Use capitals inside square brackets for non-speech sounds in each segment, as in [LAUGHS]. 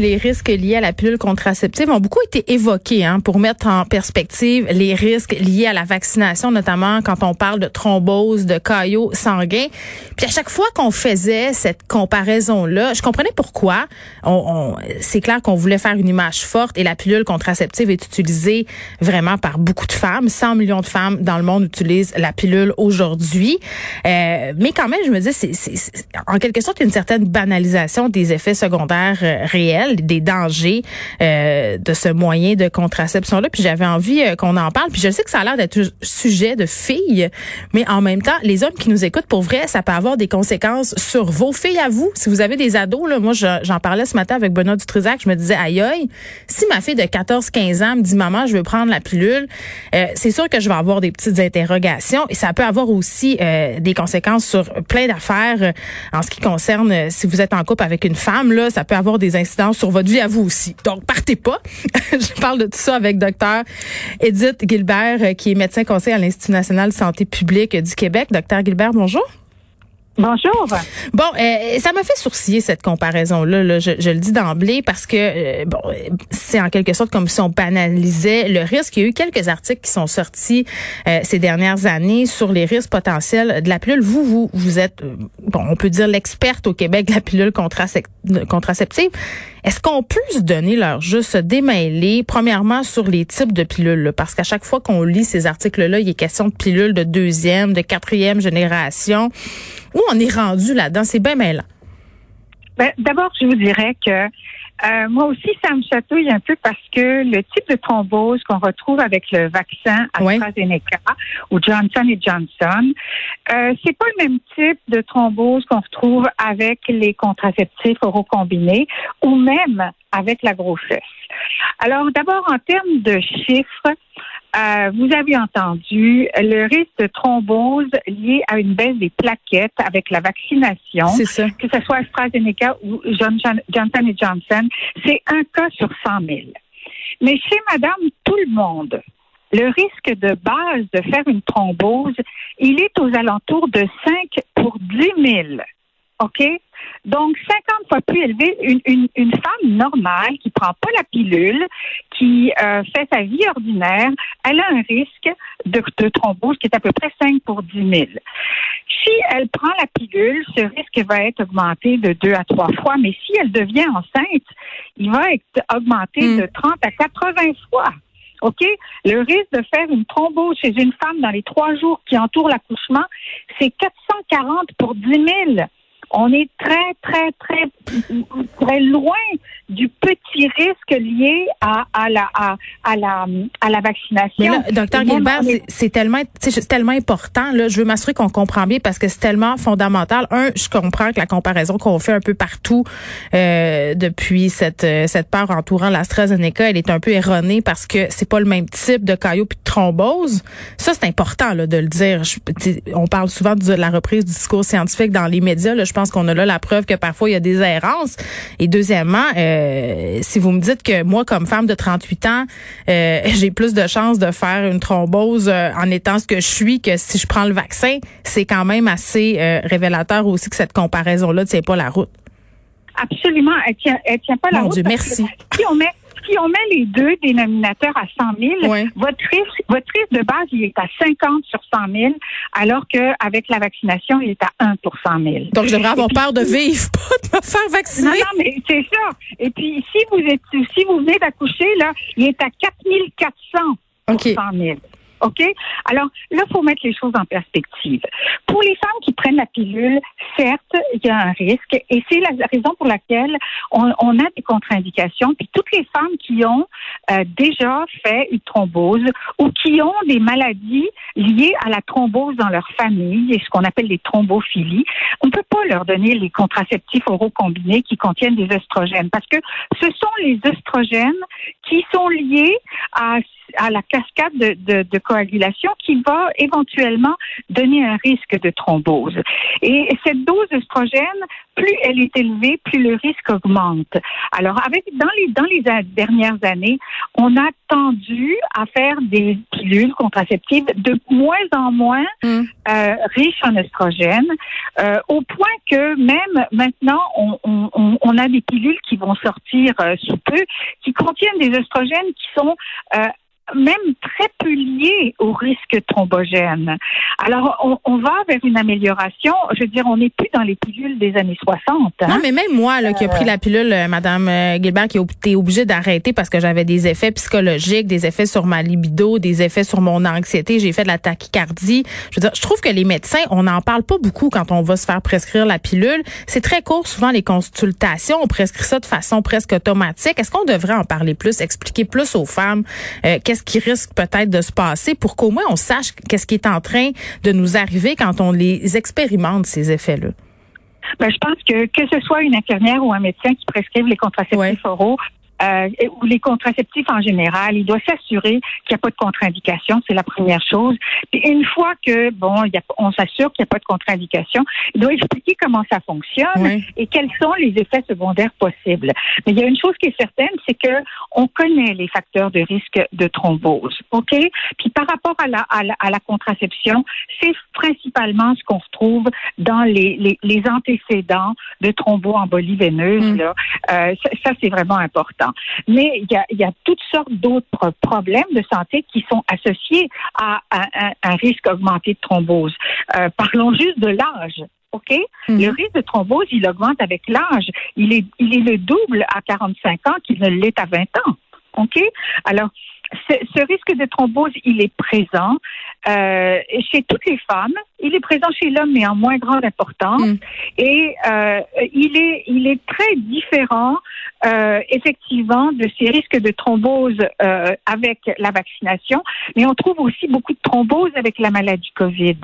les risques liés à la pilule contraceptive ont beaucoup été évoqués hein, pour mettre en perspective les risques liés à la vaccination, notamment quand on parle de thrombose, de caillots sanguins. Puis à chaque fois qu'on faisait cette comparaison-là, je comprenais pourquoi. On, c'est clair qu'on voulait faire une image forte et la pilule contraceptive est utilisée vraiment par beaucoup de femmes. 100 millions de femmes dans le monde utilisent la pilule aujourd'hui. Euh, mais quand même, je me dis, c'est, en quelque sorte une certaine banalisation des effets secondaires euh, réels des dangers euh, de ce moyen de contraception-là. Puis j'avais envie euh, qu'on en parle. Puis je sais que ça a l'air d'être sujet de filles, mais en même temps, les hommes qui nous écoutent, pour vrai, ça peut avoir des conséquences sur vos filles à vous. Si vous avez des ados, là, moi, j'en parlais ce matin avec Benoît Dutrisac, je me disais, aïe aïe, si ma fille de 14-15 ans me dit, maman, je veux prendre la pilule, euh, c'est sûr que je vais avoir des petites interrogations et ça peut avoir aussi des conséquences sur plein d'affaires en ce qui concerne si vous êtes en couple avec une femme, là, ça peut avoir des incidences sur votre vie à vous aussi. Donc, partez pas. [LAUGHS] Je parle de tout ça avec docteur Edith Gilbert, euh, qui est médecin conseil à l'Institut national de santé publique du Québec. Docteur Gilbert, bonjour. Bonjour. Bon, euh, ça m'a fait sourciller cette comparaison-là. je, le dis d'emblée parce que euh, bon, c'est en quelque sorte comme si on banalisait le risque. Il y a eu quelques articles qui sont sortis ces dernières années sur les risques potentiels de la pilule. Vous, vous, vous êtes, bon, on peut dire l'experte au Québec de la pilule contraceptive. Est-ce qu'on peut se donner leur juste démêler, premièrement, sur les types de pilules? Parce qu'à chaque fois qu'on lit ces articles-là, il est question de pilules de deuxième, de quatrième génération. Où on est rendu là-dedans? C'est bien mêlant. Ben, D'abord, je vous dirais que euh, moi aussi, ça me chatouille un peu parce que le type de thrombose qu'on retrouve avec le vaccin AstraZeneca ou Johnson Johnson, euh, c'est pas le même type de thrombose qu'on retrouve avec les contraceptifs oraux combinés ou même avec la grossesse. Alors, d'abord, en termes de chiffres, euh, vous avez entendu le risque de thrombose lié à une baisse des plaquettes avec la vaccination, que ce soit AstraZeneca ou Johnson Johnson, c'est un cas sur 100 000. Mais chez Madame Tout le Monde, le risque de base de faire une thrombose, il est aux alentours de 5 pour 10 000. OK? Donc, 50 fois plus élevé, une, une, une femme normale qui prend pas la pilule, qui euh, fait sa vie ordinaire, elle a un risque de, de, thrombose qui est à peu près 5 pour 10 000. Si elle prend la pilule, ce risque va être augmenté de 2 à 3 fois, mais si elle devient enceinte, il va être augmenté hmm. de 30 à 80 fois. OK? Le risque de faire une thrombose chez une femme dans les trois jours qui entourent l'accouchement, c'est 440 pour 10 000 on est très, très, très, très loin du petit risque lié à, à, la, à, à la, à la vaccination. Mais là, docteur Gilbert, c'est tellement, c'est tellement important. Là, je veux m'assurer qu'on comprend bien parce que c'est tellement fondamental. Un, je comprends que la comparaison qu'on fait un peu partout euh, depuis cette euh, cette peur entourant l'AstraZeneca, elle est un peu erronée parce que c'est pas le même type de caillot puis de thrombose. Ça, c'est important là, de le dire. on parle souvent de la reprise du discours scientifique dans les médias. Là, je pense qu'on a là la preuve que parfois il y a des errances. Et deuxièmement, euh, si vous me dites que moi, comme femme de 38 ans, euh, [LAUGHS] j'ai plus de chances de faire une thrombose euh, en étant ce que je suis que si je prends le vaccin, c'est quand même assez révélateur aussi que cette comparaison-là ne tient pas la route. Absolument, elle tient, elle tient pas la route. Dieu, merci. Si on met si on met les deux dénominateurs à 100 000, votre, risque, votre risque de base, il est à 50 sur 100 000, alors qu'avec la vaccination, il est à 1 pour 100 000. Donc, je devrais avoir peur de vivre, [LAUGHS] pas de me faire vacciner. Non, non, mais c'est ça. Et puis, si vous êtes, si vous venez d'accoucher, là, il est à 4 400 pour 100 000. OK? Alors, là, il faut mettre les choses en perspective. Pour les femmes qui prennent la pilule, certes, il y a un risque et c'est la raison pour laquelle on, a des contre-indications. Puis toutes les femmes qui ont euh, déjà fait une thrombose ou qui ont des maladies liées à la thrombose dans leur famille et ce qu'on appelle les thrombophilies, on ne peut pas leur donner les contraceptifs oraux combinés qui contiennent des oestrogènes parce que ce sont les oestrogènes qui sont liés à, la cascade de, de, de d'anticoagulation qui va éventuellement donner un risque de thrombose. Et cette dose d'œstrogène, plus elle est élevée, plus le risque augmente. Alors, avec dans les dans les dernières années, on a tendu à faire des pilules contraceptives de moins en moins mm. euh, riches en oestrogène, euh, au point que même maintenant, on, on, on, a des pilules qui vont sortir euh, sous peu, qui contiennent des oestrogènes qui sont même très peu lié au risque thrombogène. Alors, on, on, va vers une amélioration. Je veux dire, on n'est plus dans les pilules des années 60. Hein? Non, mais même moi, là, qui a pris la pilule, euh, Madame euh, Gilbert, qui a été obligée d'arrêter parce que j'avais des effets psychologiques, des effets sur ma libido, des effets sur mon anxiété. J'ai fait de la tachycardie. Je veux dire, je trouve que les médecins, on n'en parle pas beaucoup quand on va se faire prescrire la pilule. C'est très court, souvent, les consultations. On prescrit ça de façon presque automatique. Est-ce qu'on devrait en parler plus, expliquer plus aux femmes euh, qu'est-ce qui risque peut-être de se passer pour qu'au moins on sache qu'est-ce qui est en train de nous arriver quand on les expérimente, ces effets-là? Ben, je pense que que ce soit une infirmière ou un médecin qui prescrivent les contraceptifs oraux, euh, ou les contraceptifs en général, il doit s'assurer qu'il n'y a pas de contre-indication, c'est la première chose. Puis une fois que bon, y a, on s'assure qu'il n'y a pas de contre-indication, il doit expliquer comment ça fonctionne et quels sont les effets secondaires possibles. Mais il y a une chose qui est certaine, c'est que on connaît les facteurs de risque de thrombose, ok? Puis par rapport à la, à la, à la contraception, c'est principalement ce qu'on retrouve dans les, les, les antécédents de thromboembolie veineuse. Mm. Là. Euh, ça, ça c'est vraiment important. Mais il y a, y a toutes sortes d'autres problèmes de santé qui sont associés à, un risque augmenté de thrombose. Euh, parlons juste de l'âge. OK? Mhm. Le risque de thrombose, il augmente avec l'âge. Il est, il est le double à 45 ans qu'il ne l'est à 20 ans. OK? Alors, ce, risque de thrombose, il est présent euh, chez toutes les femmes. Il est présent chez l'homme, mais en moins grande importance. Mm. Et euh, il est, il est très différent, euh, effectivement, de ces risques de thrombose avec la vaccination. Mais on trouve aussi beaucoup de thrombose avec la maladie Covid.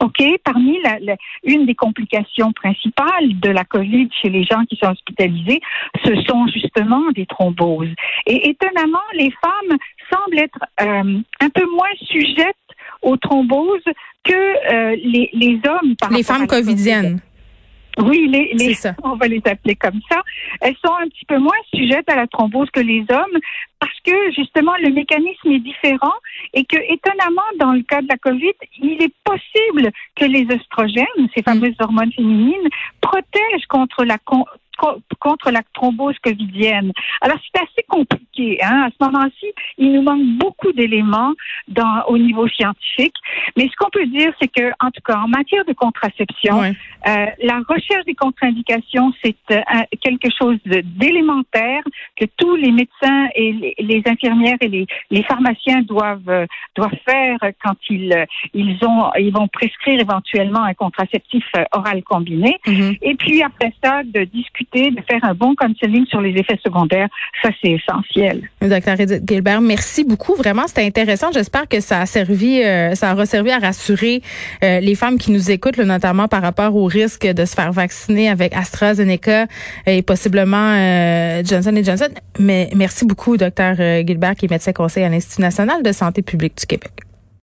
Ok, parmi la, une des complications principales de la Covid chez les gens qui sont hospitalisés, ce sont justement des thromboses. Et étonnamment, les femmes semblent être euh, un peu moins sujettes aux thromboses que euh, les, les, hommes. Par les femmes covidiennes. Oui, les, les on va les appeler comme ça. Elles sont un petit peu moins sujettes à la thrombose que les hommes parce que justement le mécanisme est différent et que étonnamment dans le cas de la Covid, il est possible que les oestrogènes, ces fameuses hormones féminines, protègent contre la contre la thrombose covidienne. Alors, c'est assez compliqué. Hein? À ce moment-ci, il nous manque beaucoup d'éléments dans, au niveau scientifique. Mais ce qu'on peut dire, c'est que, en tout cas, en matière de contraception, euh, la recherche des contre-indications, c'est euh, quelque chose d'élémentaire que tous les médecins et les, infirmières et les, les pharmaciens doivent euh, doivent faire quand ils ils ont ils vont prescrire éventuellement un contraceptif oral combiné. Mm-hmm. Et puis après ça, de discuter de faire un bon counseling sur les effets secondaires, ça c'est essentiel. Docteur Edith Gilbert, merci beaucoup. Vraiment, c'était intéressant. J'espère que ça a servi, euh, ça aura servi à rassurer euh, les femmes qui nous écoutent, notamment par rapport au risque de se faire vacciner avec AstraZeneca et possiblement euh, Johnson Johnson. Mais merci beaucoup, docteur Gilbert, qui est médecin conseil à l'Institut national de santé publique du Québec.